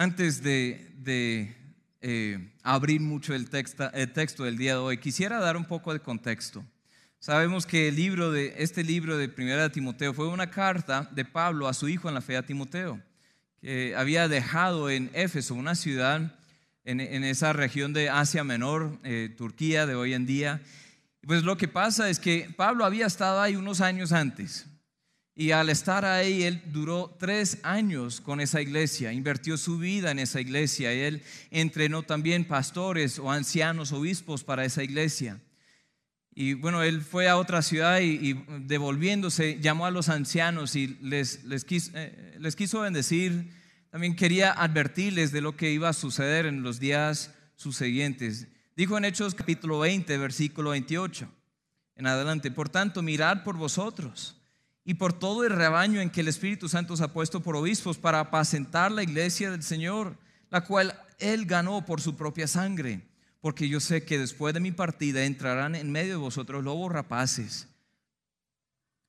Antes de, eh, abrir mucho el, texto del día de hoy, quisiera dar un poco de contexto. Sabemos que el libro de, este libro de Primera de Timoteo fue una carta de Pablo a su hijo en la fe a Timoteo, que había dejado en Éfeso, una ciudad en, esa región de Asia Menor, eh, Turquía de hoy en día. Pues lo que pasa es que Pablo había estado ahí unos años antes, y al estar ahí, él duró tres años con esa iglesia, invirtió su vida en esa iglesia. Él entrenó también pastores o ancianos, obispos para esa iglesia. Y bueno, él fue a otra ciudad y, devolviéndose llamó a los ancianos y les, les, quiso, eh, les quiso bendecir. También quería advertirles de lo que iba a suceder en los días subsiguientes. Dijo en Hechos capítulo 20, versículo 28 en adelante, por tanto, mirad por vosotros y por todo el rebaño en que el Espíritu Santo os ha puesto por obispos para apacentar la iglesia del Señor, la cual Él ganó por su propia sangre. Porque yo sé que después de mi partida entrarán en medio de vosotros lobos rapaces,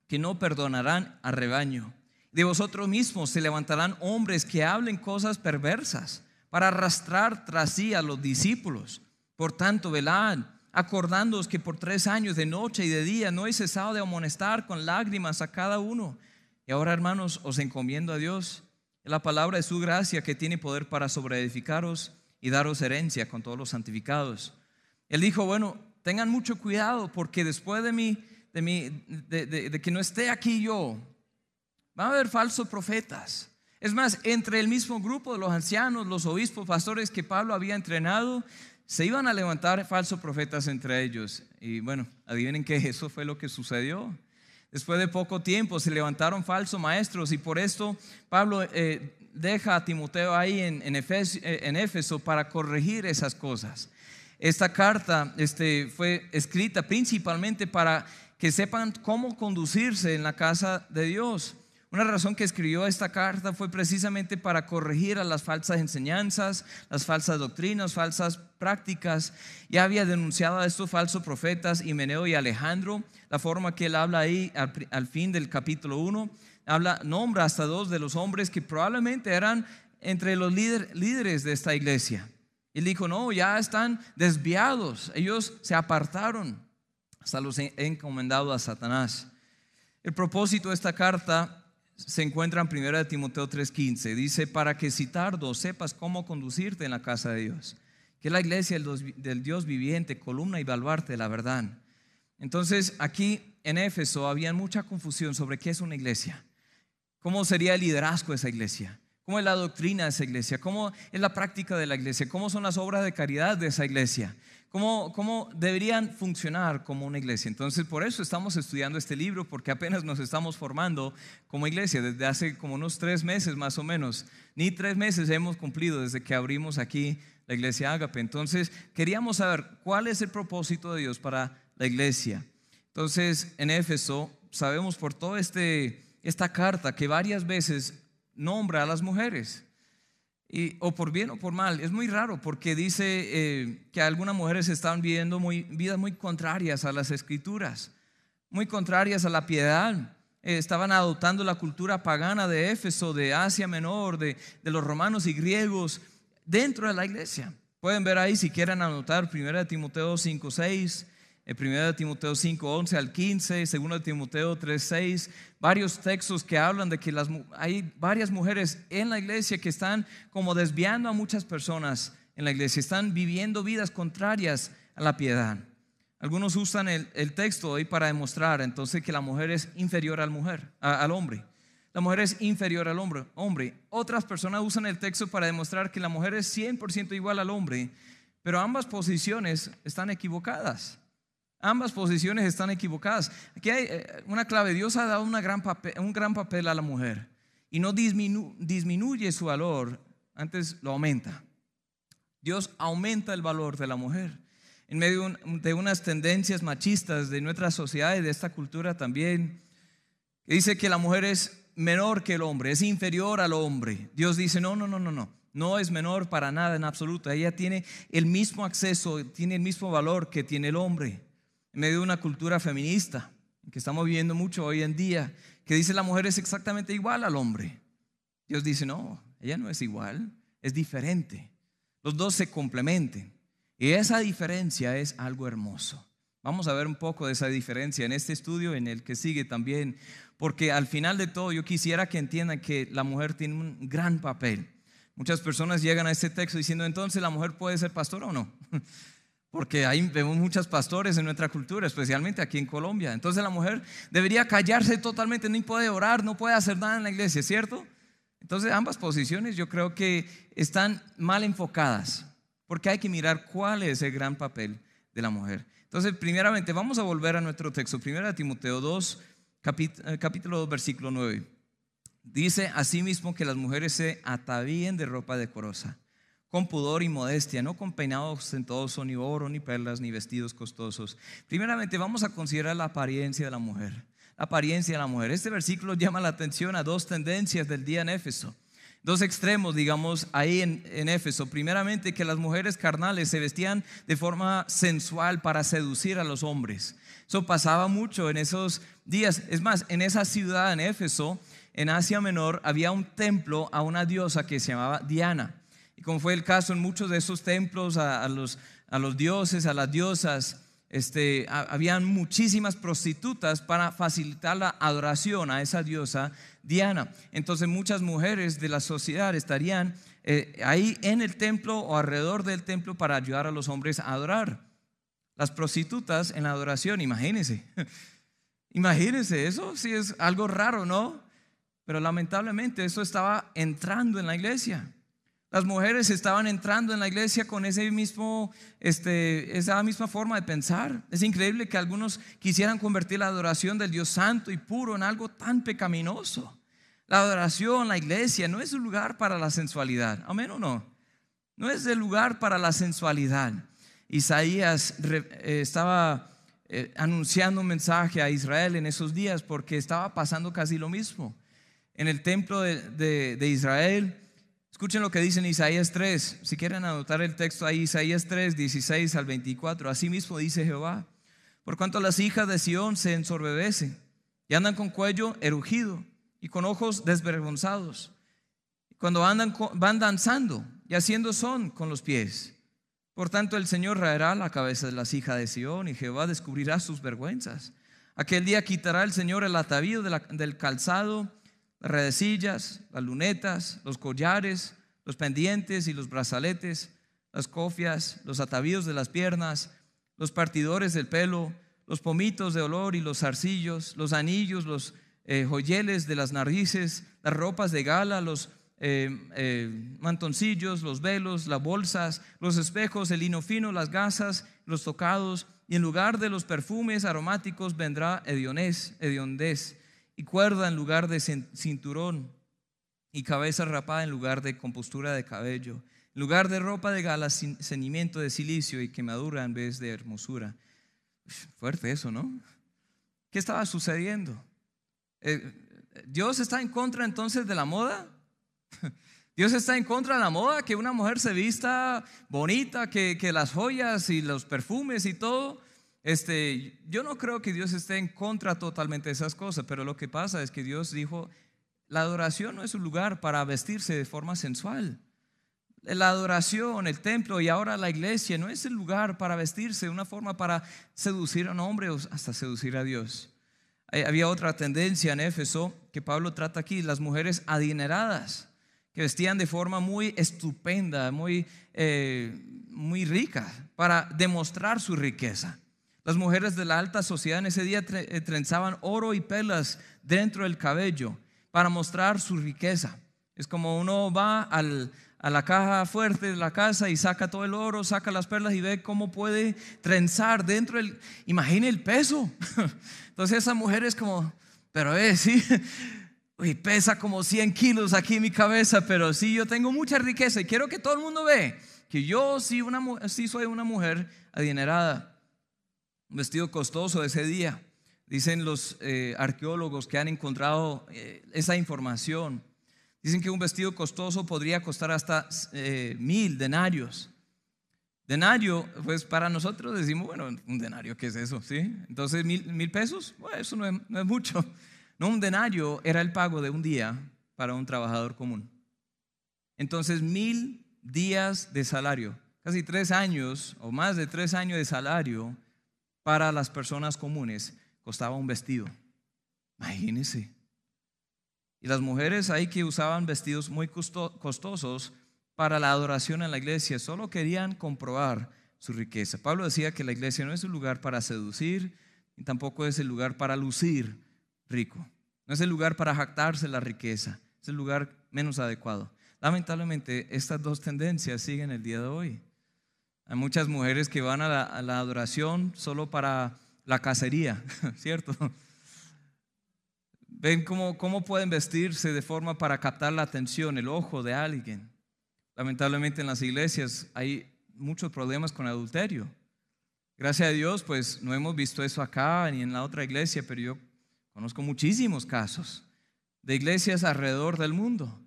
que no perdonarán al rebaño. De vosotros mismos se levantarán hombres que hablen cosas perversas para arrastrar tras sí a los discípulos. Por tanto, velad acordándoos que por tres años de noche y de día no he cesado de amonestar con lágrimas a cada uno. Y ahora, hermanos, os encomiendo a Dios, la palabra de su gracia que tiene poder para sobreedificaros y daros herencia con todos los santificados. Él dijo, bueno, tengan mucho cuidado porque después de mí, de, mí, de que no esté aquí yo, va a haber falsos profetas. Es más, entre el mismo grupo de los ancianos, los obispos, pastores que Pablo había entrenado, se iban a levantar falsos profetas entre ellos. Y bueno, adivinen que eso fue lo que sucedió. Después de poco tiempo se levantaron falsos maestros y por esto Pablo eh, deja a Timoteo ahí en, eh, en, Éfeso, para corregir esas cosas. Esta carta este, fue escrita principalmente para que sepan cómo conducirse en la casa de Dios. Una razón que escribió esta carta fue precisamente para corregir a las falsas enseñanzas, las falsas doctrinas, falsas prácticas. Ya había denunciado a estos falsos profetas, Himeneo y Alejandro, la forma que él habla ahí al, fin del capítulo 1. Habla, nombra hasta dos de los hombres que probablemente eran entre los líderes de esta iglesia. Él dijo, no, ya están desviados, ellos se apartaron, hasta los he encomendado a Satanás. El propósito de esta carta se encuentra en 1 Timoteo 3:15. Dice, para que si tardo sepas cómo conducirte en la casa de Dios, que es la iglesia del Dios viviente, columna y baluarte de la verdad. Entonces, aquí en Éfeso había mucha confusión sobre qué es una iglesia, cómo sería el liderazgo de esa iglesia, cómo es la doctrina de esa iglesia, cómo es la práctica de la iglesia, cómo son las obras de caridad de esa iglesia cómo, cómo deberían funcionar como una iglesia. Entonces, por eso estamos estudiando este libro, porque apenas nos estamos formando como iglesia desde hace como unos tres meses más o menos. Ni tres meses hemos cumplido desde que abrimos aquí la iglesia Ágape. Entonces, queríamos saber cuál es el propósito de Dios para la iglesia. Entonces, en Éfeso, sabemos por toda este, esta carta que varias veces nombra a las mujeres o por bien o por mal. Es muy raro porque dice eh, que algunas mujeres están viviendo muy, vidas muy contrarias a las escrituras, muy contrarias a la piedad. Eh, estaban adoptando la cultura pagana de Éfeso, de Asia Menor, de, de los romanos y griegos dentro de la iglesia. Pueden ver ahí si quieren anotar 1 Timoteo 5, 6, 1 Timoteo 5, 11 al 15, 2 Timoteo 3, 6, varios textos que hablan de que las, hay varias mujeres en la iglesia que están como desviando a muchas personas en la iglesia, están viviendo vidas contrarias a la piedad. Algunos usan el, texto hoy para demostrar entonces que la mujer es inferior al, mujer, al hombre. La mujer es inferior al hombre, hombre. Otras personas usan el texto para demostrar que la mujer es 100% igual al hombre, pero ambas posiciones están equivocadas. Ambas posiciones están equivocadas. Aquí hay eh, una clave. Dios ha dado un gran papel a la mujer y no disminuye su valor, antes lo aumenta. Dios aumenta el valor de la mujer. En medio de unas tendencias machistas de nuestra sociedad y de esta cultura también, que dice que la mujer es menor que el hombre, es inferior al hombre. Dios dice, no, no, no, no, no. No es menor para nada en absoluto. Ella tiene el mismo acceso, tiene el mismo valor que tiene el hombre en medio de una cultura feminista que estamos viviendo mucho hoy en día, que dice la mujer es exactamente igual al hombre. Dios dice, no, ella no es igual. es diferente. Los dos se complementen. Y esa diferencia es algo hermoso. Vamos a ver un poco de esa diferencia en este estudio, en el que sigue también, porque al final de todo yo quisiera que entiendan que la mujer tiene un gran papel. Muchas personas llegan a este texto diciendo, entonces la mujer puede ser pastora o no. Porque ahí vemos muchos pastores en nuestra cultura, especialmente aquí en Colombia. Entonces la mujer debería callarse totalmente, no puede orar, no puede hacer nada en la iglesia, ¿cierto? Entonces ambas posiciones yo creo que están mal enfocadas, porque hay que mirar cuál es el gran papel de la mujer. Entonces, primeramente, vamos a volver a nuestro texto, 1 Timoteo 2, eh, capítulo 2, versículo 9. Dice asimismo que las mujeres se atavíen de ropa decorosa, con pudor y modestia, no con peinados ostentoso, ni oro, ni perlas, ni vestidos costosos. Primeramente, vamos a considerar la apariencia de la mujer. La apariencia de la mujer. Este versículo llama la atención a dos tendencias del día en Éfeso dos extremos, digamos, ahí en, Éfeso. Primeramente, que las mujeres carnales se vestían de forma sensual para seducir a los hombres. Eso pasaba mucho en esos días. Es más, en esa ciudad, en Éfeso, en Asia Menor, había un templo a una diosa que se llamaba Diana. Y como fue el caso en muchos de esos templos, a, los, a los dioses, a las diosas, este, habían muchísimas prostitutas para facilitar la adoración a esa diosa Diana. Entonces muchas mujeres de la sociedad estarían eh, ahí en el templo o alrededor del templo para ayudar a los hombres a adorar. Las prostitutas en la adoración, imagínense. imagínense, eso sí es algo raro, ¿no? Pero lamentablemente eso estaba entrando en la iglesia. Las mujeres estaban entrando en la iglesia con ese mismo, este, esa misma forma de pensar. Es increíble que algunos quisieran convertir la adoración del Dios santo y puro en algo tan pecaminoso. La adoración, la iglesia, no es un lugar para la sensualidad. Amén o no. No es el lugar para la sensualidad. Isaías eh, estaba eh, anunciando un mensaje a Israel en esos días porque estaba pasando casi lo mismo. En el templo de Israel Escuchen lo que dice en Isaías 3. Si quieren anotar el texto ahí, Isaías 3, 16 al 24. Así mismo dice Jehová. Por cuanto las hijas de Sión se ensorbebecen y andan con cuello erugido y con ojos desvergonzados. Cuando andan, van danzando y haciendo son con los pies. Por tanto, el Señor raerá la cabeza de las hijas de Sión y Jehová descubrirá sus vergüenzas. Aquel día quitará el Señor el atavío del calzado las redecillas, las lunetas, los collares, los pendientes y los brazaletes, las cofias, los atavíos de las piernas, los partidores del pelo, los pomitos de olor y los zarcillos, los anillos, los eh, joyeles de las narices, las ropas de gala, los eh, eh, mantoncillos, los velos, las bolsas, los espejos, el lino fino, las gasas, los tocados, y en lugar de los perfumes aromáticos vendrá hedionés, hediondez y cuerda en lugar de cinturón, y cabeza rapada en lugar de compostura de cabello, en lugar de ropa de gala, ceñimiento de silicio y quemadura en vez de hermosura. Fuerte eso, ¿no? ¿Qué estaba sucediendo? Eh, ¿Dios está en contra entonces de la moda? Dios está en contra de la moda, que una mujer se vista bonita, que, que las joyas y los perfumes y todo. Este, yo no creo que Dios esté en contra totalmente de esas cosas, pero lo que pasa es que Dios dijo, la adoración no es un lugar para vestirse de forma sensual. La adoración, el templo y ahora la iglesia no es el lugar para vestirse una forma para seducir a un hombre o hasta seducir a Dios. Había otra tendencia en Éfeso que Pablo trata aquí, las mujeres adineradas, que vestían de forma muy estupenda, muy, eh, muy rica, para demostrar su riqueza. Las mujeres de la alta sociedad en ese día eh, trenzaban oro y perlas dentro del cabello para mostrar su riqueza. Es como uno va a la caja fuerte de la casa y saca todo el oro, saca las perlas y ve cómo puede trenzar dentro del... Imagine el peso. Entonces esa mujer es como, pero es, sí, y pesa como 100 kilos aquí en mi cabeza, pero sí, yo tengo mucha riqueza y quiero que todo el mundo ve que yo sí, una, sí soy una mujer adinerada un vestido costoso de ese día. Dicen los eh, arqueólogos que han encontrado eh, esa información. Dicen que un vestido costoso podría costar hasta eh, mil denarios. Denario, pues para nosotros decimos, bueno, un denario, ¿qué es eso? ¿Sí? Entonces, mil, mil pesos, bueno, eso no es, no es mucho. No, un denario era el pago de un día para un trabajador común. Entonces, mil días de salario, casi tres años o más de tres años de salario para las personas comunes costaba un vestido. Imagínense. Y las mujeres ahí que usaban vestidos muy costosos para la adoración en la iglesia solo querían comprobar su riqueza. Pablo decía que la iglesia no es un lugar para seducir, ni tampoco es el lugar para lucir rico. No es el lugar para jactarse la riqueza, es el lugar menos adecuado. Lamentablemente, estas dos tendencias siguen el día de hoy. Hay muchas mujeres que van a la, adoración solo para la cacería, ¿cierto? Ven cómo, cómo pueden vestirse de forma para captar la atención, el ojo de alguien. Lamentablemente en las iglesias hay muchos problemas con adulterio. Gracias a Dios, pues no hemos visto eso acá ni en la otra iglesia, pero yo conozco muchísimos casos de iglesias alrededor del mundo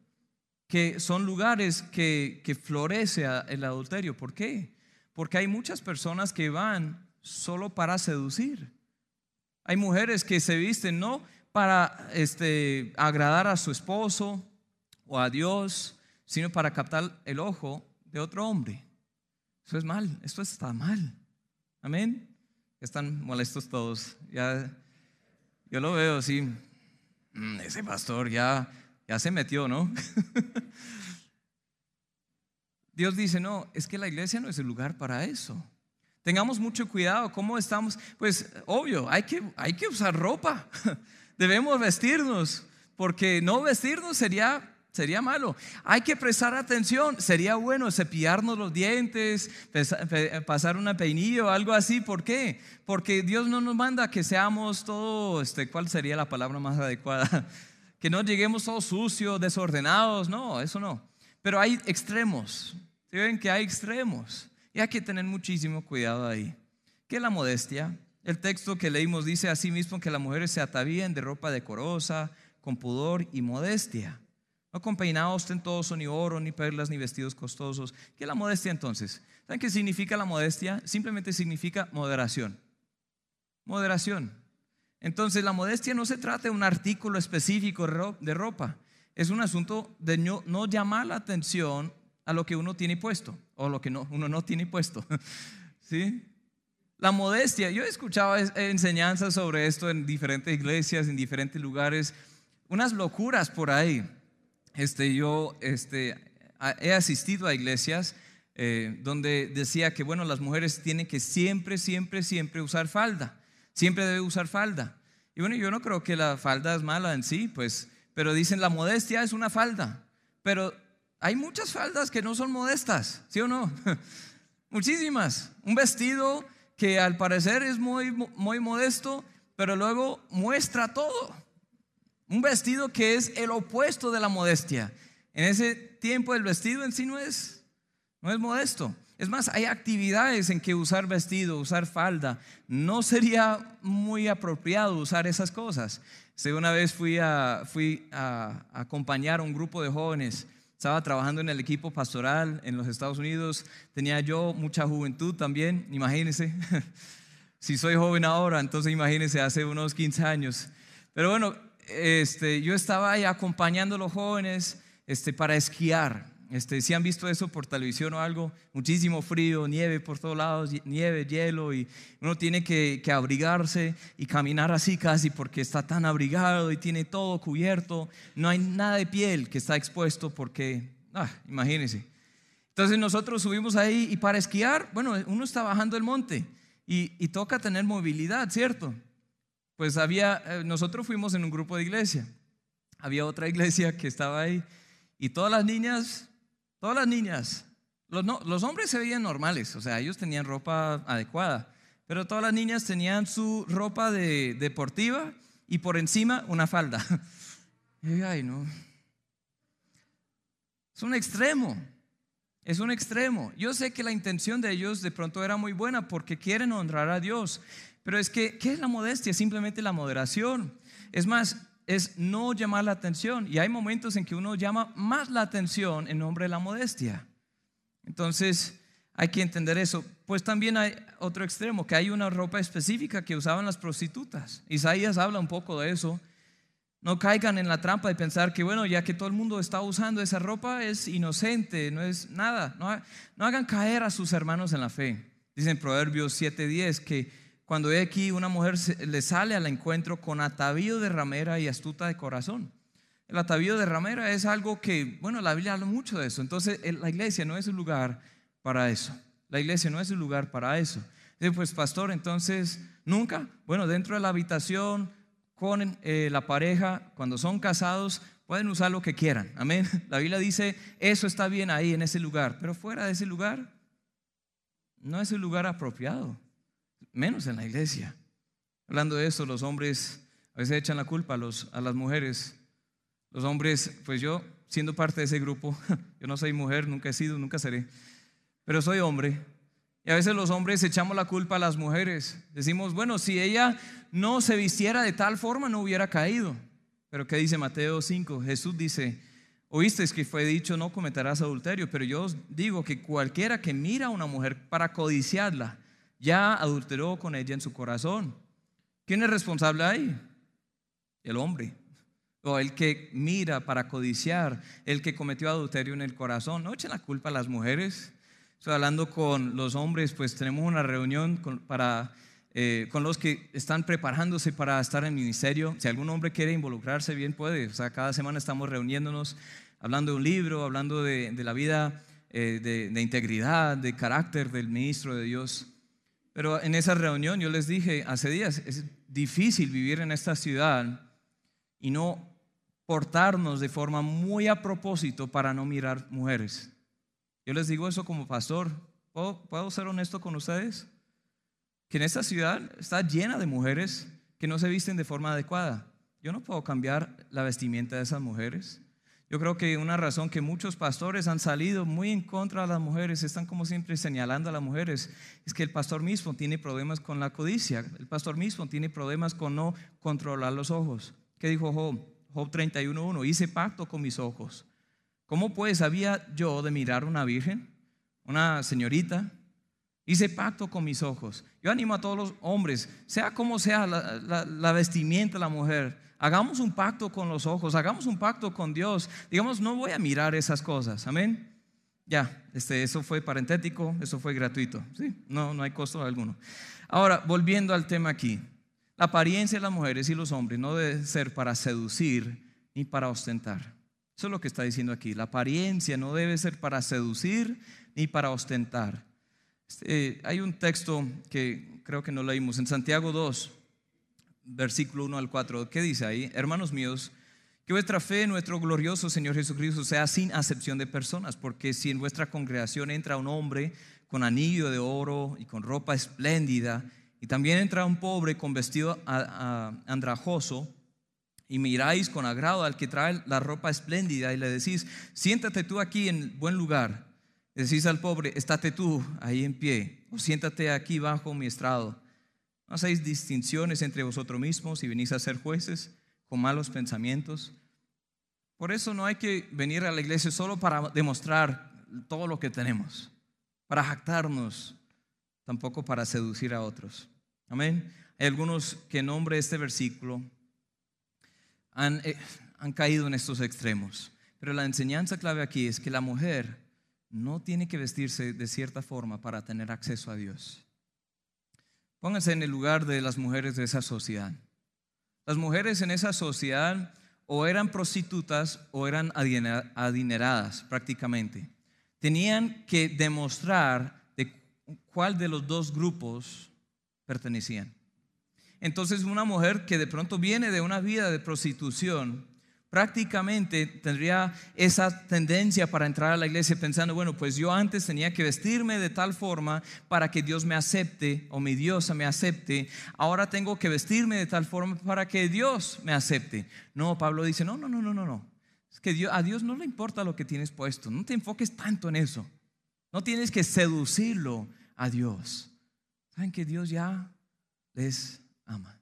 que son lugares que, que florece el adulterio. ¿Por qué? Porque hay muchas personas que van solo para seducir. Hay mujeres que se visten no para este, agradar a su esposo o a Dios, sino para captar el ojo de otro hombre. Eso es mal, esto está mal. Amén. Están molestos todos. Ya, yo lo veo así. Mm, ese pastor ya, ya se metió, ¿no? Dios dice, no, es que la iglesia no es el lugar para eso. Tengamos mucho cuidado, ¿cómo estamos? Pues obvio, hay que, hay que usar ropa, debemos vestirnos, porque no vestirnos sería Sería malo. Hay que prestar atención. Sería bueno cepillarnos los dientes, pasar una peinillo o algo así. ¿Por qué? Porque Dios no nos manda que seamos todos, este, ¿cuál sería la palabra más adecuada? Que no lleguemos todos sucios, desordenados. No, eso no. Pero hay extremos. ¿Sí ven que hay extremos? Y hay que tener muchísimo cuidado ahí. ¿Qué es la modestia? El texto que leímos dice así mismo que las mujeres se atavían de ropa decorosa, con pudor y modestia no con peinados ostentosos, ni oro, ni perlas, ni vestidos costosos. ¿Qué es la modestia entonces? ¿Saben qué significa la modestia? Simplemente significa moderación. Moderación. Entonces la modestia no se trata de un artículo específico de ropa. Es un asunto de no, llamar la atención a lo que uno tiene puesto o lo que no, uno no tiene puesto. ¿Sí? La modestia, yo he escuchado enseñanzas sobre esto en diferentes iglesias, en diferentes lugares, unas locuras por ahí este, yo este, he asistido a iglesias eh, donde decía que, bueno, las mujeres tienen que siempre, siempre, siempre usar falda. Siempre debe usar falda. Y bueno, yo no creo que la falda es mala en sí, pues, pero dicen la modestia es una falda. Pero hay muchas faldas que no son modestas, ¿sí o no? Muchísimas. Un vestido que al parecer es muy, muy modesto, pero luego muestra todo. Un vestido que es el opuesto de la modestia. En ese tiempo el vestido en sí no es, no es modesto. Es más, hay actividades en que usar vestido, usar falda, no sería muy apropiado usar esas cosas. una vez fui a, fui a acompañar a un grupo de jóvenes, estaba trabajando en el equipo pastoral en los Estados Unidos, tenía yo mucha juventud también, imagínense. si soy joven ahora, entonces imagínense hace unos 15 años. Pero bueno, este, yo estaba ahí acompañando a los jóvenes este, para esquiar. Este, si han visto eso por televisión o algo, muchísimo frío, nieve por todos lados, nieve, hielo, y uno tiene que, abrigarse y caminar así casi porque está tan abrigado y tiene todo cubierto. No hay nada de piel que está expuesto porque, ah, imagínense. Entonces nosotros subimos ahí y para esquiar, bueno, uno está bajando el monte y, y toca tener movilidad, ¿cierto? pues había, eh, nosotros fuimos en un grupo de iglesia, había otra iglesia que estaba ahí y todas las niñas, todas las niñas, los, hombres se veían normales, o sea, ellos tenían ropa adecuada, pero todas las niñas tenían su ropa de, deportiva y por encima una falda. Ay, no. Es un extremo. Es un extremo. Yo sé que la intención de ellos de pronto era muy buena porque quieren honrar a Dios, pero es que, ¿qué es la modestia? Simplemente la moderación. Es más, es no llamar la atención. Y hay momentos en que uno llama más la atención en nombre de la modestia. Entonces, hay que entender eso. Pues también hay otro extremo, que hay una ropa específica que usaban las prostitutas. Isaías habla un poco de eso. No caigan en la trampa de pensar que, bueno, ya que todo el mundo está usando esa ropa, es inocente, no es nada. No, no hagan caer a sus hermanos en la fe. Dice en Proverbios 7:10 que cuando ve aquí una mujer le sale al encuentro con atavío de ramera y astuta de corazón. El atavío de ramera es algo que, bueno, la Biblia habla mucho de eso. Entonces, la iglesia no es un lugar para eso. La iglesia no es un lugar para eso. Dice, pues pastor, entonces, nunca, bueno, dentro de la habitación, con eh, la pareja, cuando son casados, pueden usar lo que quieran. Amén. La Biblia dice, eso está bien ahí, en ese lugar. Pero fuera de ese lugar, no es el lugar apropiado menos en la iglesia. Hablando de eso, los hombres a veces echan la culpa a, los, a las mujeres. Los hombres, pues yo, siendo parte de ese grupo, yo no soy mujer, nunca he sido, nunca seré, pero soy hombre. Y a veces los hombres echamos la culpa a las mujeres. Decimos, bueno, si ella no se vistiera de tal forma, no hubiera caído. Pero ¿qué dice Mateo 5? Jesús dice, oísteis que fue dicho, no cometerás adulterio, pero yo os digo que cualquiera que mira a una mujer para codiciarla, ya adulteró con ella en su corazón. ¿Quién es responsable ahí? El hombre. O el que mira para codiciar, el que cometió adulterio en el corazón. No echen la culpa a las mujeres. Estoy hablando con los hombres, pues tenemos una reunión con, para, eh, con los que están preparándose para estar en ministerio. Si algún hombre quiere involucrarse, bien puede. O sea, cada semana estamos reuniéndonos, hablando de un libro, hablando de, la vida eh, de, de integridad, de carácter del ministro de Dios. Pero en esa reunión yo les dije hace días, es difícil vivir en esta ciudad y no portarnos de forma muy a propósito para no mirar mujeres. Yo les digo eso como pastor. ¿Puedo, ser honesto con ustedes? Que en esta ciudad está llena de mujeres que no se visten de forma adecuada. Yo no puedo cambiar la vestimenta de esas mujeres. Yo creo que una razón que muchos pastores han salido muy en contra de las mujeres, están como siempre señalando a las mujeres, es que el pastor mismo tiene problemas con la codicia, el pastor mismo tiene problemas con no controlar los ojos. ¿Qué dijo Job? Job 31.1, hice pacto con mis ojos. ¿Cómo pues había yo de mirar una virgen, una señorita? Hice pacto con mis ojos. Yo animo a todos los hombres, sea como sea la, vestimenta de la mujer, Hagamos un pacto con los ojos, hagamos un pacto con Dios. Digamos, no voy a mirar esas cosas. Amén. Ya, este, eso fue parentético, eso fue gratuito. Sí, no, no hay costo alguno. Ahora, volviendo al tema aquí. La apariencia de las mujeres y los hombres no debe ser para seducir ni para ostentar. Eso es lo que está diciendo aquí. La apariencia no debe ser para seducir ni para ostentar. Este, hay un texto que creo que no leímos en Santiago 2, versículo 1 al 4. ¿Qué dice ahí? Hermanos míos, que vuestra fe en nuestro glorioso Señor Jesucristo sea sin acepción de personas, porque si en vuestra congregación entra un hombre con anillo de oro y con ropa espléndida, y también entra un pobre con vestido andrajoso, y miráis con agrado al que trae la ropa espléndida y le decís, siéntate tú aquí en buen lugar. Decís al pobre, estate tú ahí en pie, o siéntate aquí bajo mi estrado. No hacéis distinciones entre vosotros mismos y venís a ser jueces con malos pensamientos. Por eso no hay que venir a la iglesia solo para demostrar todo lo que tenemos, para jactarnos, tampoco para seducir a otros. Amén. Hay algunos que en nombre de este versículo han, eh, han caído en estos extremos. Pero la enseñanza clave aquí es que la mujer no tiene que vestirse de cierta forma para tener acceso a Dios. Pónganse en el lugar de las mujeres de esa sociedad. Las mujeres en esa sociedad o eran prostitutas o eran adineradas prácticamente. Tenían que demostrar de cuál de los dos grupos pertenecían. Entonces una mujer que de pronto viene de una vida de prostitución prácticamente tendría esa tendencia para entrar a la iglesia pensando, bueno, pues yo antes tenía que vestirme de tal forma para que Dios me acepte o mi diosa me acepte, ahora tengo que vestirme de tal forma para que Dios me acepte. No, Pablo dice, no, no, no, no, no, no. Es que a Dios no le importa lo que tienes puesto, no te enfoques tanto en eso. No tienes que seducirlo a Dios. Saben que Dios ya les ama,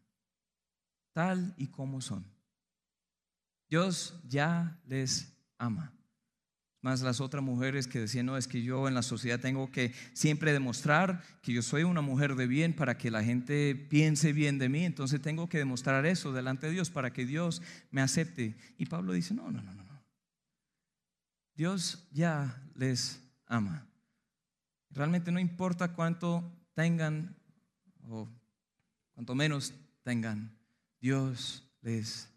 tal y como son. Dios ya les ama. Más las otras mujeres que decían, no, es que yo en la sociedad tengo que siempre demostrar que yo soy una mujer de bien para que la gente piense bien de mí. Entonces tengo que demostrar eso delante de Dios para que Dios me acepte. Y Pablo dice, no, no, no, no. Dios ya les ama. Realmente no importa cuánto tengan o cuanto menos tengan, Dios les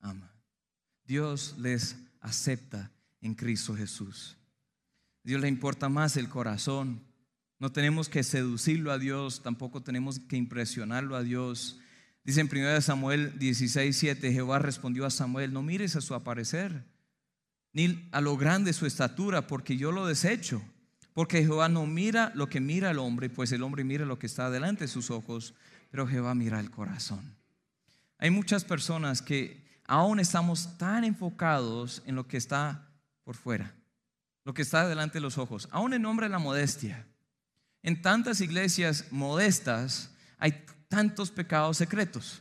ama. Dios les acepta en Cristo Jesús. Dios le importa más el corazón. No tenemos que seducirlo a Dios, tampoco tenemos que impresionarlo a Dios. Dice en 1 Samuel 16, 7, Jehová respondió a Samuel, no mires a su aparecer, ni a lo grande su estatura, porque yo lo desecho. Porque Jehová no mira lo que mira el hombre, pues el hombre mira lo que está delante de sus ojos, pero Jehová mira el corazón. Hay muchas personas que aún estamos tan enfocados en lo que está por fuera, lo que está delante de los ojos, aún en nombre de la modestia. En tantas iglesias modestas hay tantos pecados secretos.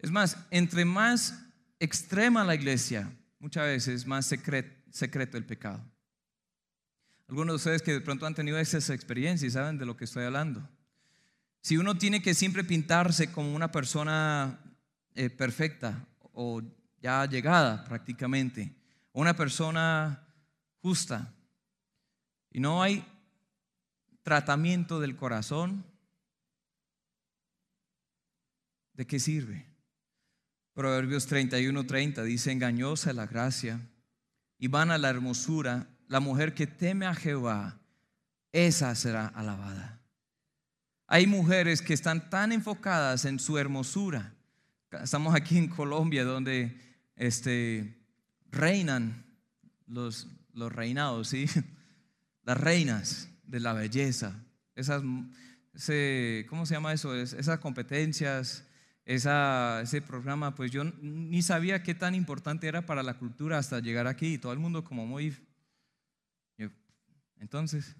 Es más, entre más extrema la iglesia, muchas veces más secreto, el pecado. Algunos de ustedes que de pronto han tenido esas experiencias y saben de lo que estoy hablando. Si uno tiene que siempre pintarse como una persona eh, perfecta o ya llegada prácticamente, una persona justa y no hay tratamiento del corazón, ¿de qué sirve? Proverbios 31, 30 dice, engañosa la gracia y vana la hermosura, la mujer que teme a Jehová, esa será alabada. Hay mujeres que están tan enfocadas en su hermosura. Estamos aquí en Colombia donde este, reinan los, los reinados, ¿sí? Las reinas de la belleza, esas, ¿cómo se llama eso? esas competencias, esa, ese programa, pues yo ni sabía qué tan importante era para la cultura hasta llegar aquí y todo el mundo como muy... Entonces,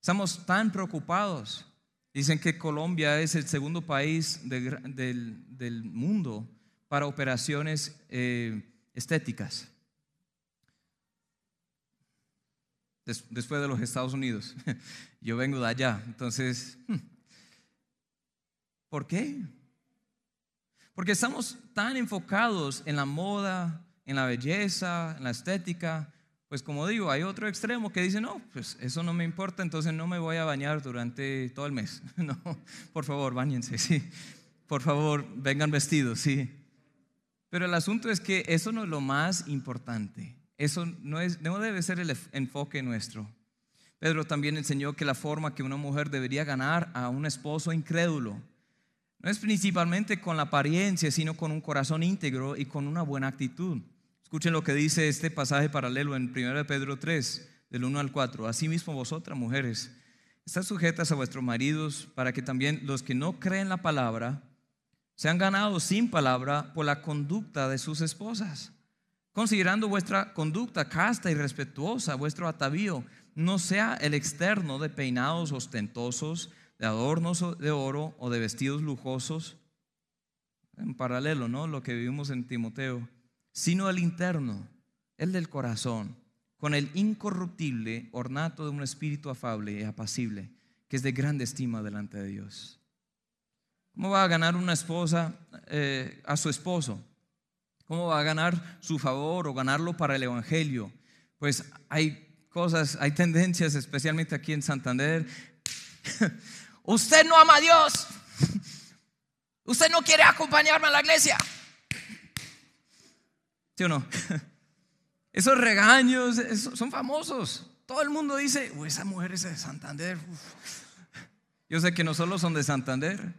estamos tan preocupados. Dicen que Colombia es el segundo país del, del mundo para operaciones eh, estéticas. después de los Estados Unidos. Yo vengo de allá. Entonces, hmm, ¿por qué? Porque estamos tan enfocados en la moda, en la belleza, en la estética. Pues como digo, hay otro extremo que dice, no, pues eso no me importa, entonces no me voy a bañar durante todo el mes. No, por favor, bañense, sí. Por favor, vengan vestidos, sí. Pero el asunto es que eso no es lo más importante. Eso no, es, no debe ser el enfoque nuestro. Pedro también enseñó que la forma que una mujer debería ganar a un esposo incrédulo no es principalmente con la apariencia, sino con un corazón íntegro y con una buena actitud. Escuchen lo que dice este pasaje paralelo en 1 Pedro 3, del 1 al 4. Asimismo vosotras, mujeres, estad sujetas a vuestros maridos para que también los que no creen la palabra se han ganado sin palabra por la conducta de sus esposas. Considerando vuestra conducta casta y respetuosa, vuestro atavío no sea el externo de peinados ostentosos, de adornos de oro o de vestidos lujosos, en paralelo, ¿no? Lo que vivimos en Timoteo, sino el interno, el del corazón, con el incorruptible ornato de un espíritu afable y apacible, que es de grande estima delante de Dios. ¿Cómo va a ganar una esposa eh, a su esposo? ¿Cómo va a ganar su favor o ganarlo para el Evangelio? Pues hay cosas, hay tendencias, especialmente aquí en Santander. Usted no ama a Dios. Usted no quiere acompañarme a la iglesia. ¿Sí o no? Esos regaños son famosos. Todo el mundo dice, esa mujer es de Santander. Yo sé que no solo son de Santander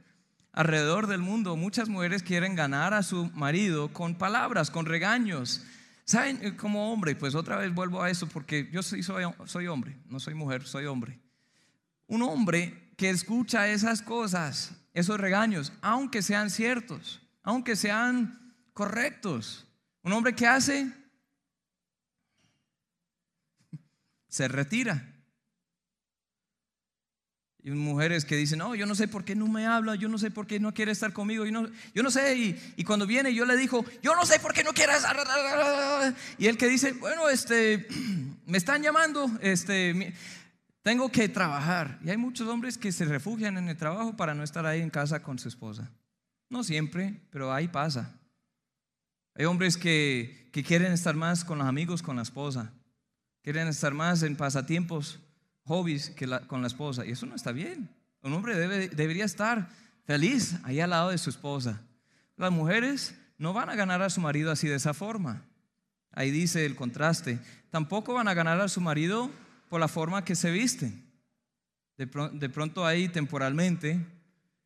alrededor del mundo muchas mujeres quieren ganar a su marido con palabras, con regaños. ¿Saben? Eh, como hombre, pues otra vez vuelvo a eso porque yo soy, soy hombre, no soy mujer, soy hombre. Un hombre que escucha esas cosas, esos regaños, aunque sean ciertos, aunque sean correctos. Un hombre que hace, se retira. Y mujeres que dicen, no, yo no sé por qué no me habla, yo no sé por qué no quiere estar conmigo, yo no, yo no sé. Y, cuando viene yo le digo, yo no sé por qué no quiere estar. Y él que dice, bueno, este, me están llamando, este, tengo que trabajar. Y hay muchos hombres que se refugian en el trabajo para no estar ahí en casa con su esposa. No siempre, pero ahí pasa. Hay hombres que, que quieren estar más con los amigos, con la esposa. Quieren estar más en pasatiempos, hobbies que con la esposa. Y eso no está bien. Un hombre debe, debería estar feliz ahí al lado de su esposa. Las mujeres no van a ganar a su marido así de esa forma. Ahí dice el contraste. Tampoco van a ganar a su marido por la forma que se visten. De, de pronto ahí temporalmente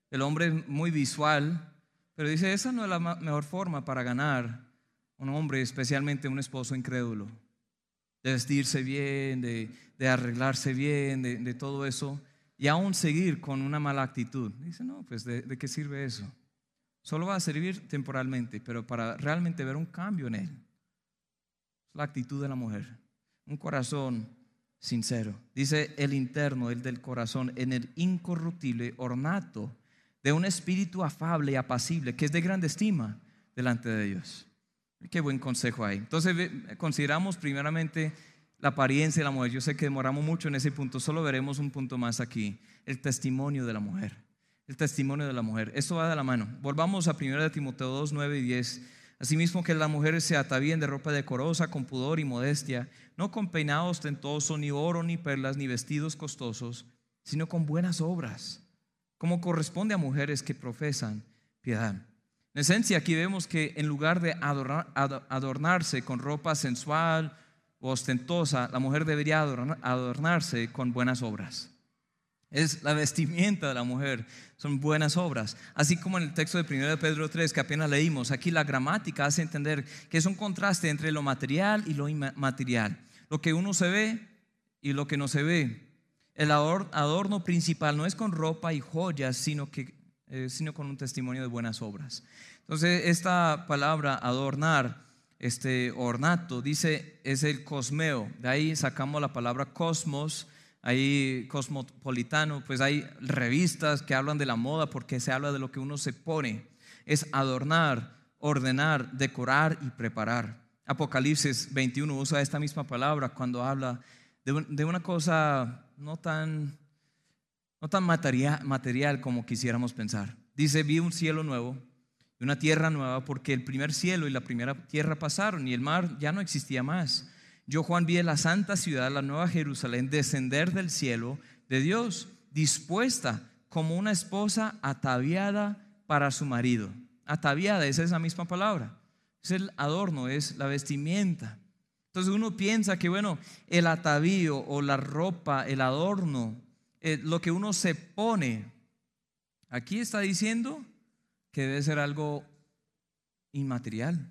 el hombre es muy visual, pero dice, esa no es la mejor forma para ganar un hombre, especialmente un esposo incrédulo. De vestirse bien, de, arreglarse bien, de, todo eso, y aún seguir con una mala actitud. Dice, no, pues ¿de, ¿de, qué sirve eso? Solo va a servir temporalmente, pero para realmente ver un cambio en él. La actitud de la mujer, un corazón sincero. Dice el interno, el del corazón, en el incorruptible ornato de un espíritu afable y apacible, que es de grande estima delante de Dios. Qué buen consejo hay. Entonces consideramos primeramente la apariencia de la mujer. Yo sé que demoramos mucho en ese punto, solo veremos un punto más aquí, el testimonio de la mujer. El testimonio de la mujer. Esto va de la mano. Volvamos a 1 Timoteo 2, 9 y 10. Asimismo que las mujeres se atavíen de ropa decorosa, con pudor y modestia, no con peinado ostentoso, ni oro, ni perlas, ni vestidos costosos, sino con buenas obras como corresponde a mujeres que profesan piedad. En esencia, aquí vemos que en lugar de adornarse con ropa sensual o ostentosa, la mujer debería adornarse con buenas obras. Es la vestimenta de la mujer, son buenas obras. Así como en el texto de 1 de Pedro 3 que apenas leímos, aquí la gramática hace entender que es un contraste entre lo material y lo inmaterial. Lo que uno se ve y lo que no se ve. El adorno principal no es con ropa y joyas, sino, que, eh, sino con un testimonio de buenas obras. Entonces, esta palabra adornar, este ornato, dice, es el cosmeo. De ahí sacamos la palabra cosmos, ahí cosmopolitano, pues hay revistas que hablan de la moda porque se habla de lo que uno se pone. Es adornar, ordenar, decorar y preparar. Apocalipsis 21 usa esta misma palabra cuando habla de una cosa no tan, no tan material, material como quisiéramos pensar. Dice, vi un cielo nuevo y una tierra nueva porque el primer cielo y la primera tierra pasaron y el mar ya no existía más. Yo, Juan, vi la santa ciudad, la nueva Jerusalén, descender del cielo de Dios, dispuesta como una esposa ataviada para su marido. Ataviada, es esa misma palabra. Es el adorno, es la vestimenta. Entonces uno piensa que, bueno, el atavío o la ropa, el adorno, eh, lo que uno se pone, aquí está diciendo que debe ser algo inmaterial,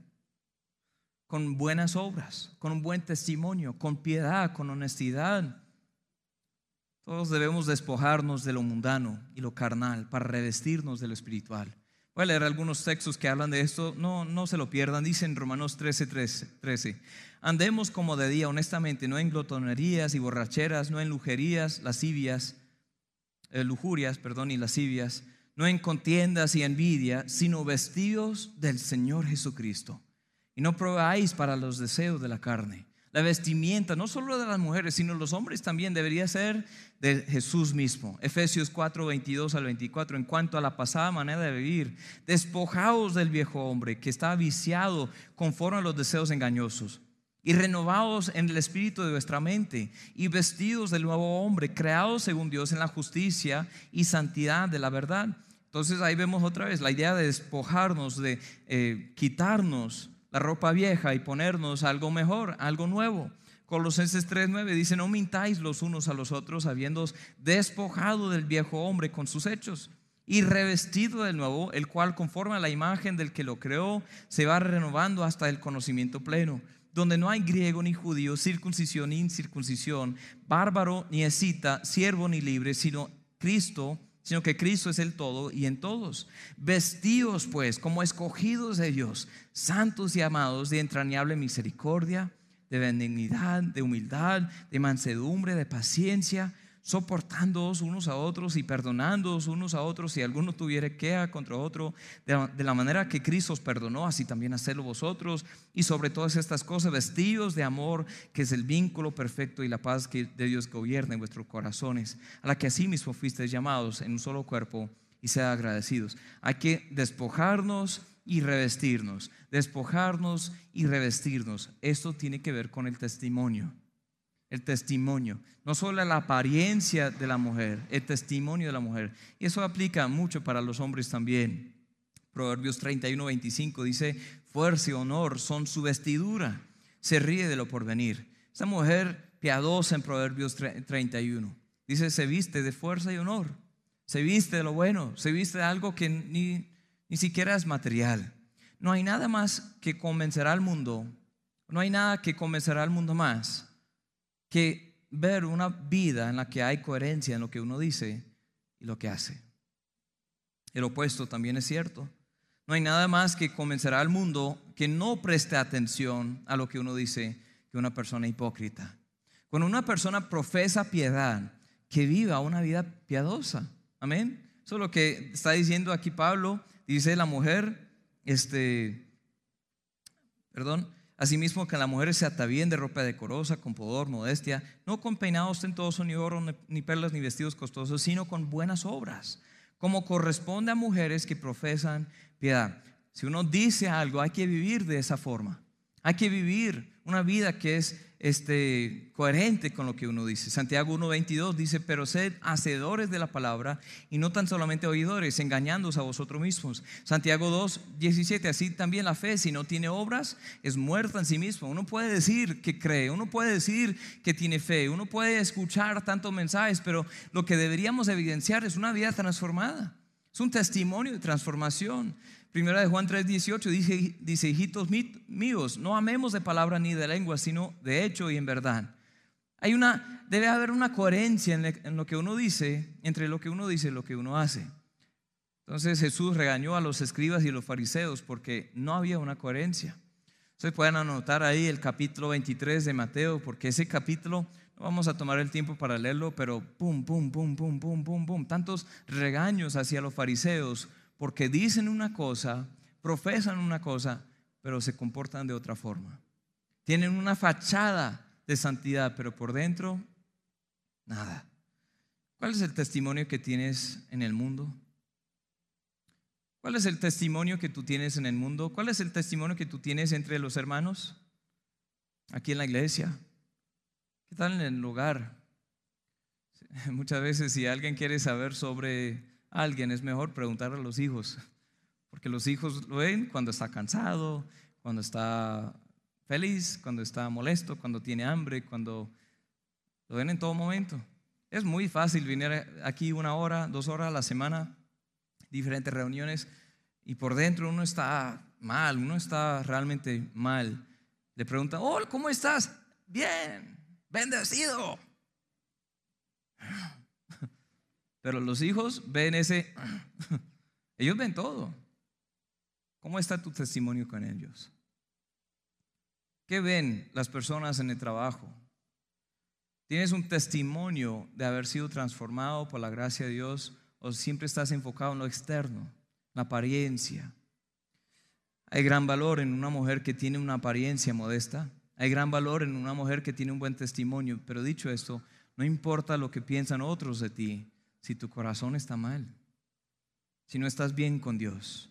con buenas obras, con un buen testimonio, con piedad, con honestidad. Todos debemos despojarnos de lo mundano y lo carnal para revestirnos de lo espiritual. Voy a leer algunos textos que hablan de esto, no, no se lo pierdan. Dice en Romanos 13, 13, andemos como de día honestamente, no en glotonerías y borracheras, no en lujerías, lascivias, eh, lujurias, perdón, y lascivias, no en contiendas y envidia, sino vestidos del Señor Jesucristo. Y no probáis para los deseos de la carne la vestimenta, no solo de las mujeres, sino los hombres también, debería ser de Jesús mismo. Efesios 4, 22 al 24. En cuanto a la pasada manera de vivir, despojaos del viejo hombre que está viciado conforme a los deseos engañosos. Y renovados en el espíritu de vuestra mente, y vestidos del nuevo hombre, creados según Dios en la justicia y santidad de la verdad. Entonces ahí vemos otra vez la idea de despojarnos, de eh, quitarnos la ropa vieja y ponernos algo mejor, algo nuevo. Colosenses 3:9 dice, no mintáis los unos a los otros, habiendo despojado del viejo hombre con sus hechos y revestido del nuevo, el cual conforme a la imagen del que lo creó, se va renovando hasta el conocimiento pleno, donde no hay griego ni judío, circuncisión ni incircuncisión, bárbaro ni escita, siervo ni libre, sino Cristo sino que Cristo es el todo y en todos. Vestidos pues como escogidos de Dios, santos y amados de entrañable misericordia, de benignidad, de humildad, de mansedumbre, de paciencia, soportándoos unos a otros y perdonándoos unos a otros si alguno tuviera queja contra otro, de la, manera que Cristo os perdonó, así también hacedlo vosotros. Y sobre todas estas cosas, vestidos de amor, que es el vínculo perfecto y la paz que de Dios gobierna en vuestros corazones, a la que así mismo fuisteis llamados en un solo cuerpo y sea agradecidos. Hay que despojarnos y revestirnos, despojarnos y revestirnos. Esto tiene que ver con el testimonio el testimonio, no solo la apariencia de la mujer, el testimonio de la mujer. Y eso aplica mucho para los hombres también. Proverbios 31, 25 dice, fuerza y honor son su vestidura, se ríe de lo porvenir. Esta mujer piadosa en Proverbios 31 dice, se viste de fuerza y honor, se viste de lo bueno, se viste de algo que ni, ni siquiera es material. No hay nada más que convencerá al mundo, no hay nada que convencerá al mundo más que ver una vida en la que hay coherencia en lo que uno dice y lo que hace. El opuesto también es cierto. No hay nada más que convencerá al mundo que no preste atención a lo que uno dice que una persona hipócrita. Cuando una persona profesa piedad, que viva una vida piadosa. Amén. Eso es lo que está diciendo aquí Pablo. Dice la mujer, este, perdón, Asimismo, que la mujer se bien de ropa decorosa, con pudor, modestia, no con peinados tentosos, ni oro, ni perlas, ni vestidos costosos, sino con buenas obras, como corresponde a mujeres que profesan piedad. Si uno dice algo, hay que vivir de esa forma. Hay que vivir una vida que es este, coherente con lo que uno dice. Santiago 1.22 dice, pero sed hacedores de la palabra y no tan solamente oidores, engañándoos a vosotros mismos. Santiago 2.17, así también la fe, si no tiene obras, es muerta en sí misma. Uno puede decir que cree, uno puede decir que tiene fe, uno puede escuchar tantos mensajes, pero lo que deberíamos evidenciar es una vida transformada. Es un testimonio de transformación. Primera de Juan 3:18 dice, dice, hijitos míos, no amemos de palabra ni de lengua, sino de hecho y en verdad. Hay una, debe haber una coherencia en, lo que uno dice, entre lo que uno dice y lo que uno hace. Entonces Jesús regañó a los escribas y los fariseos porque no había una coherencia. Ustedes pueden anotar ahí el capítulo 23 de Mateo, porque ese capítulo, no vamos a tomar el tiempo para leerlo, pero pum, pum, pum, pum, pum, pum, pum, tantos regaños hacia los fariseos porque dicen una cosa, profesan una cosa, pero se comportan de otra forma. Tienen una fachada de santidad, pero por dentro, nada. ¿Cuál es el testimonio que tienes en el mundo? ¿Cuál es el testimonio que tú tienes en el mundo? ¿Cuál es el testimonio que tú tienes entre los hermanos? Aquí en la iglesia. ¿Qué tal en el hogar? Muchas veces si alguien quiere saber sobre alguien, es mejor preguntar a los hijos, porque los hijos lo ven cuando está cansado, cuando está feliz, cuando está molesto, cuando tiene hambre, cuando lo ven en todo momento. Es muy fácil venir aquí una hora, dos horas a la semana, diferentes reuniones, y por dentro uno está mal, uno está realmente mal. Le pregunta, oh, ¿cómo estás? Bien, bendecido. Pero los hijos ven ese, ellos ven todo. ¿Cómo está tu testimonio con ellos? ¿Qué ven las personas en el trabajo? ¿Tienes un testimonio de haber sido transformado por la gracia de Dios o siempre estás enfocado en lo externo, la apariencia? Hay gran valor en una mujer que tiene una apariencia modesta. Hay gran valor en una mujer que tiene un buen testimonio. Pero dicho esto, no importa lo que piensan otros de ti, si tu corazón está mal, si no estás bien con Dios.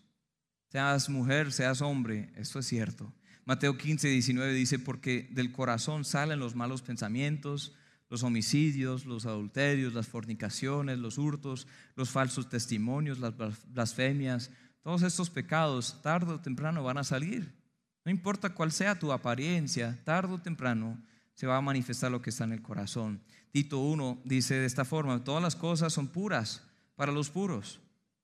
Seas mujer, seas hombre, esto es cierto. Mateo 15, 19 dice, porque del corazón salen los malos pensamientos, los homicidios, los adulterios, las fornicaciones, los hurtos, los falsos testimonios, las blasfemias, todos estos pecados, tarde o temprano van a salir. No importa cuál sea tu apariencia, tarde o temprano se va a manifestar lo que está en el corazón. Tito 1 dice de esta forma, todas las cosas son puras para los puros,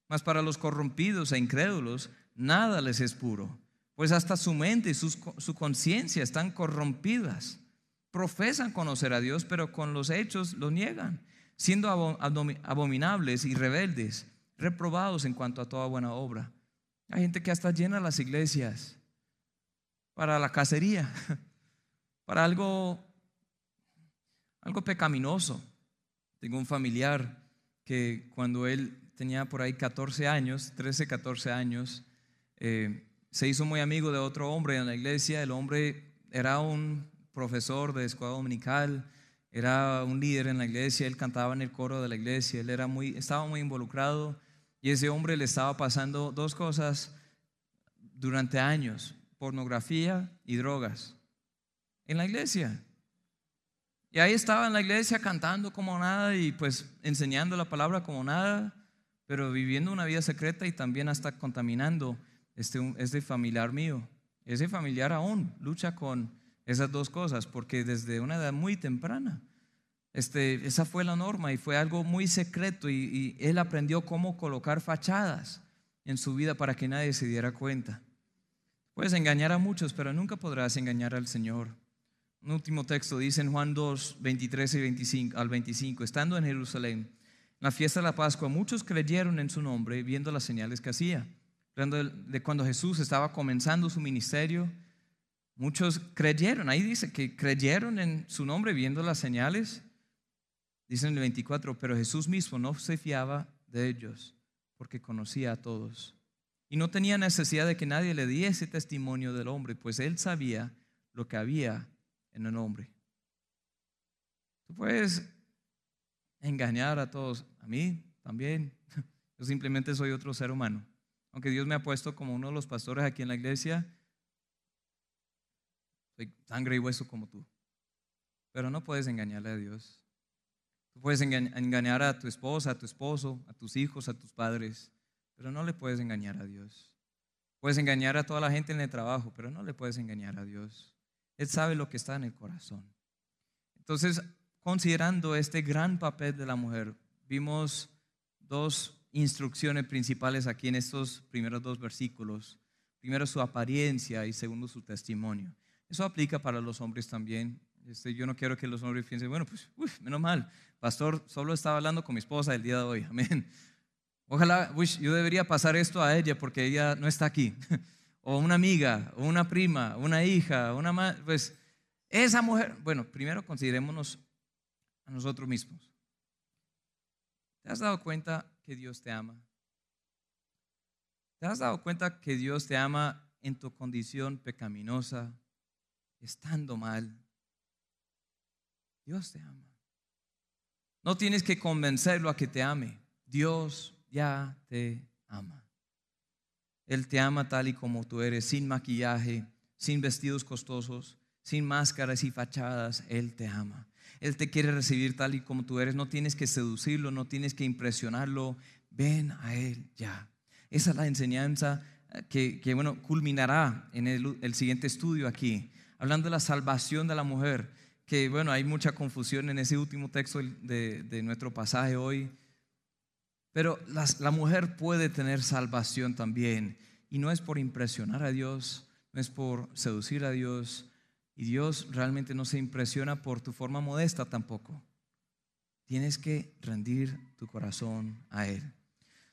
mas para los corrompidos e incrédulos nada les es puro, pues hasta su mente y su conciencia están corrompidas. Profesan conocer a Dios, pero con los hechos lo niegan, siendo abominables y rebeldes, reprobados en cuanto a toda buena obra. Hay gente que hasta llena las iglesias para la cacería, para algo, algo pecaminoso, Tengo un familiar que cuando él tenía por ahí 14 años, 13, 14 años, eh, se hizo muy amigo de otro hombre en la iglesia. El hombre era un profesor de escuela dominical, era un líder en la iglesia, él cantaba en el coro de la iglesia, él era muy, estaba muy involucrado y ese hombre le estaba pasando dos cosas durante años, pornografía y drogas, en la iglesia. Y ahí estaba en la iglesia cantando como nada y pues enseñando la palabra como nada, pero viviendo una vida secreta y también hasta contaminando este, este familiar mío. Ese familiar aún lucha con esas dos cosas, porque desde una edad muy temprana, este, esa fue la norma y fue algo muy secreto y, y él aprendió cómo colocar fachadas en su vida para que nadie se diera cuenta. Puedes engañar a muchos, pero nunca podrás engañar al Señor. Un último texto dice en Juan 2, 23 y 25, al 25, estando en Jerusalén, en la fiesta de la Pascua, muchos creyeron en su nombre viendo las señales que hacía. De cuando Jesús estaba comenzando su ministerio, muchos creyeron, ahí dice que creyeron en su nombre viendo las señales. Dice en el 24, pero Jesús mismo no se fiaba de ellos porque conocía a todos. Y no tenía necesidad de que nadie le diese testimonio del hombre, pues él sabía lo que había en el hombre. Tú puedes engañar a todos, a mí también. Yo simplemente soy otro ser humano. Aunque Dios me ha puesto como uno de los pastores aquí en la iglesia, soy sangre y hueso como tú. Pero no puedes engañarle a Dios. Tú puedes engañar a tu esposa, a tu esposo, a tus hijos, a tus padres pero no le puedes engañar a Dios. Puedes engañar a toda la gente en el trabajo, pero no le puedes engañar a Dios. Él sabe lo que está en el corazón. Entonces, considerando este gran papel de la mujer, vimos dos instrucciones principales aquí en estos primeros dos versículos. Primero su apariencia y segundo su testimonio. Eso aplica para los hombres también. Este, yo no quiero que los hombres piensen, bueno, pues, menos mal, pastor, solo estaba hablando con mi esposa el día de hoy, amén. Ojalá, yo debería pasar esto a ella porque ella no está aquí. o una amiga, o una prima, una hija, una madre. Pues esa mujer, bueno, primero considerémonos a nosotros mismos. ¿Te has dado cuenta que Dios te ama? ¿Te has dado cuenta que Dios te ama en tu condición pecaminosa, estando mal? Dios te ama. No tienes que convencerlo a que te ame. Dios ya te ama. Él te ama tal y como tú eres, sin maquillaje, sin vestidos costosos, sin máscaras y fachadas. Él te ama. Él te quiere recibir tal y como tú eres. No tienes que seducirlo, no tienes que impresionarlo. Ven a Él ya. Esa es la enseñanza que, bueno, culminará en el, siguiente estudio aquí, hablando de la salvación de la mujer, que bueno, hay mucha confusión en ese último texto de, de nuestro pasaje hoy. Pero la mujer puede tener salvación también. Y no es por impresionar a Dios, no es por seducir a Dios. Y Dios realmente no se impresiona por tu forma modesta tampoco. Tienes que rendir tu corazón a Él.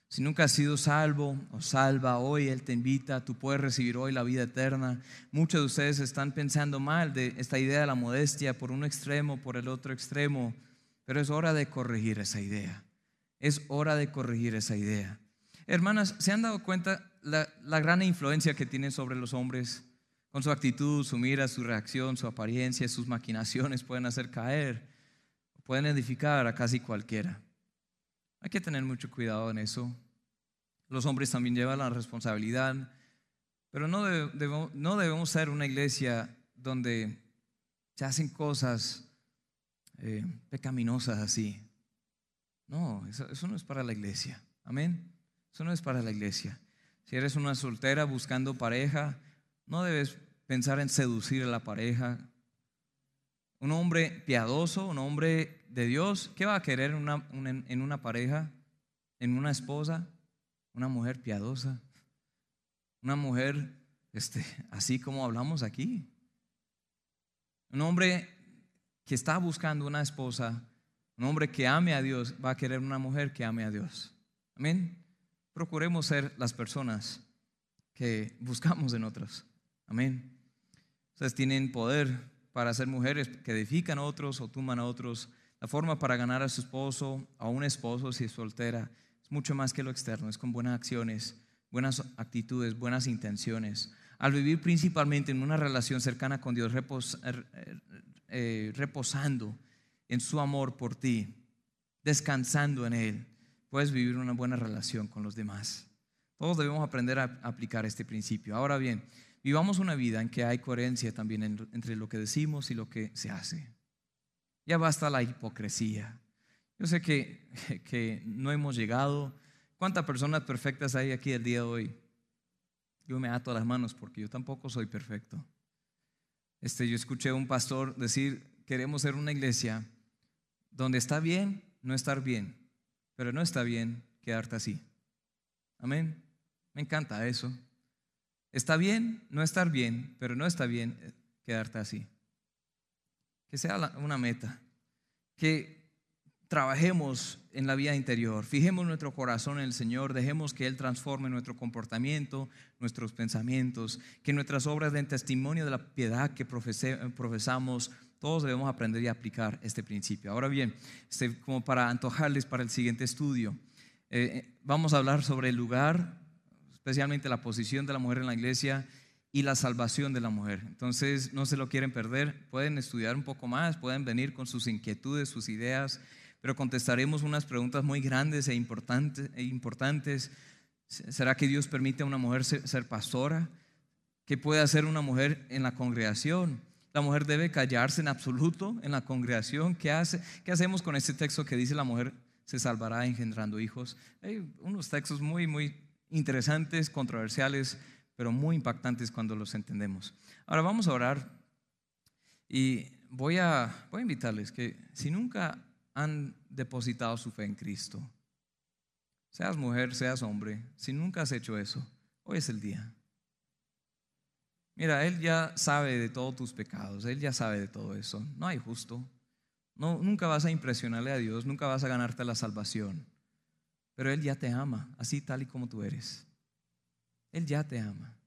Si nunca has sido salvo o salva, hoy Él te invita, tú puedes recibir hoy la vida eterna. Muchos de ustedes están pensando mal de esta idea de la modestia por un extremo, por el otro extremo, pero es hora de corregir esa idea. Es hora de corregir esa idea. Hermanas, ¿se han dado cuenta la, la gran influencia que tienen sobre los hombres? Con su actitud, su mira, su reacción, su apariencia, sus maquinaciones pueden hacer caer, pueden edificar a casi cualquiera. Hay que tener mucho cuidado en eso. Los hombres también llevan la responsabilidad, pero no debemos, no debemos ser una iglesia donde se hacen cosas eh, pecaminosas así. No, eso, no es para la iglesia. Amén. Eso no es para la iglesia. Si eres una soltera buscando pareja, no debes pensar en seducir a la pareja. Un hombre piadoso, un hombre de Dios, ¿qué va a querer en una, en una pareja, en una esposa? Una mujer piadosa. Una mujer este, así como hablamos aquí. Un hombre que está buscando una esposa un hombre que ame a Dios va a querer una mujer que ame a Dios. Amén. Procuremos ser las personas que buscamos en otras. Amén. Ustedes tienen poder para ser mujeres que edifican a otros o tuman a otros. La forma para ganar a su esposo, a un esposo si es soltera, es mucho más que lo externo, es con buenas acciones, buenas actitudes, buenas intenciones. Al vivir principalmente en una relación cercana con Dios, eh, eh, reposando en su amor por ti, descansando en Él, puedes vivir una buena relación con los demás. Todos debemos aprender a aplicar este principio. Ahora bien, vivamos una vida en que hay coherencia también entre lo que decimos y lo que se hace. Ya basta la hipocresía. Yo sé que, que no hemos llegado. ¿Cuántas personas perfectas hay aquí el día de hoy? Yo me ato las manos porque yo tampoco soy perfecto. Este, yo escuché a un pastor decir, queremos ser una iglesia donde está bien no estar bien, pero no está bien quedarte así. Amén. Me encanta eso. Está bien no estar bien, pero no está bien eh, quedarte así. Que sea una meta. Que trabajemos en la vida interior, fijemos nuestro corazón en el Señor, dejemos que Él transforme nuestro comportamiento, nuestros pensamientos, que nuestras obras den testimonio de la piedad que profesamos. Todos debemos aprender y aplicar este principio. Ahora bien, este, como para antojarles para el siguiente estudio, eh, eh, vamos a hablar sobre el lugar, especialmente la posición de la mujer en la iglesia y la salvación de la mujer. Entonces, no se lo quieren perder, pueden estudiar un poco más, pueden venir con sus inquietudes, sus ideas, pero contestaremos unas preguntas muy grandes e importantes. E importantes. ¿Será que Dios permite a una mujer ser, pastora? ¿Qué puede hacer una mujer en la congregación? La mujer debe callarse en absoluto en la congregación. ¿Qué, hace? ¿Qué hacemos con este texto que dice la mujer se salvará engendrando hijos? Hay unos textos muy, muy interesantes, controversiales, pero muy impactantes cuando los entendemos. Ahora vamos a orar y voy a, voy a invitarles que si nunca han depositado su fe en Cristo, seas mujer, seas hombre, si nunca has hecho eso, hoy es el día. Mira, Él ya sabe de todos tus pecados, Él ya sabe de todo eso. No hay justo. No, nunca vas a impresionarle a Dios, nunca vas a ganarte la salvación. Pero Él ya te ama, así tal y como tú eres. Él ya te ama.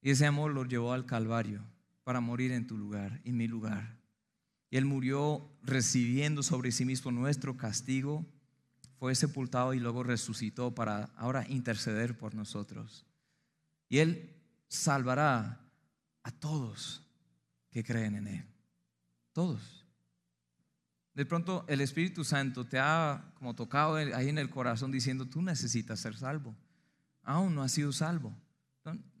Y ese amor lo llevó al Calvario para morir en tu lugar, en mi lugar. Y Él murió recibiendo sobre sí mismo nuestro castigo, fue sepultado y luego resucitó para ahora interceder por nosotros. Y Él salvará a todos que creen en Él. Todos. De pronto el Espíritu Santo te ha como tocado ahí en el corazón diciendo, tú necesitas ser salvo aún no has sido salvo.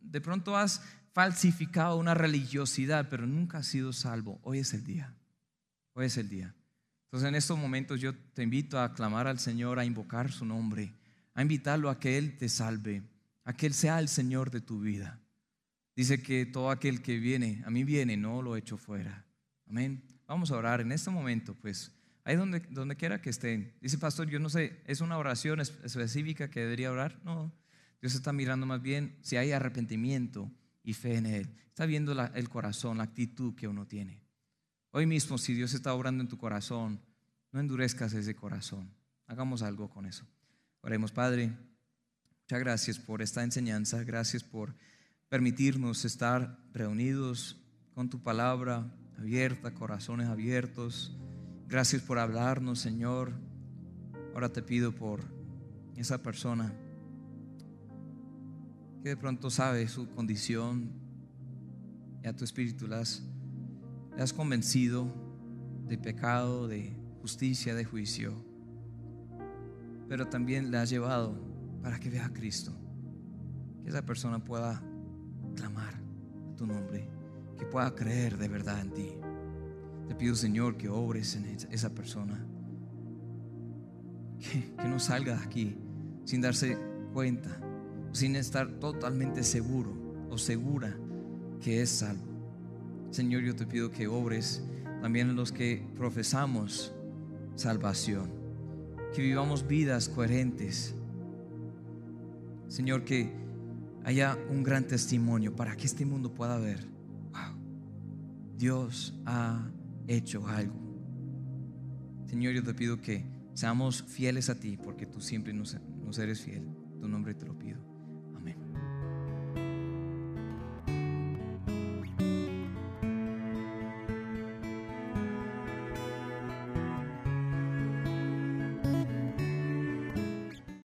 De pronto has falsificado una religiosidad, pero nunca has sido salvo. Hoy es el día. Hoy es el día. Entonces en estos momentos yo te invito a clamar al Señor, a invocar su nombre, a invitarlo a que Él te salve, a que Él sea el Señor de tu vida. Dice que todo aquel que viene, a mí viene, no lo echo fuera. Amén. Vamos a orar en este momento, pues, ahí donde, donde quiera que estén. Dice, pastor, yo no sé, ¿es una oración específica que debería orar? No, Dios está mirando más bien si hay arrepentimiento y fe en Él. Está viendo el corazón, la actitud que uno tiene. Hoy mismo, si Dios está obrando en tu corazón, no endurezcas ese corazón. Hagamos algo con eso. Oremos, Padre. Muchas gracias por esta enseñanza. Gracias por permitirnos estar reunidos con tu palabra abierta, corazones abiertos. Gracias por hablarnos, Señor. Ahora te pido por esa persona que de pronto sabe su condición y a tu espíritu le has, convencido de pecado, de justicia, de juicio, pero también le has llevado para que vea a Cristo, que esa persona pueda clamar tu nombre, que pueda creer de verdad en ti. Te pido, Señor, que obres en esa persona, que, que no salga de aquí sin darse cuenta sin estar totalmente seguro o segura que es salvo. Señor, yo te pido que obres también en los que profesamos salvación, que vivamos vidas coherentes. Señor, que haya un gran testimonio para que este mundo pueda ver, Dios ha hecho algo. Señor, yo te pido que seamos fieles a ti, porque tú siempre nos, nos eres fiel. Tu nombre te lo pido.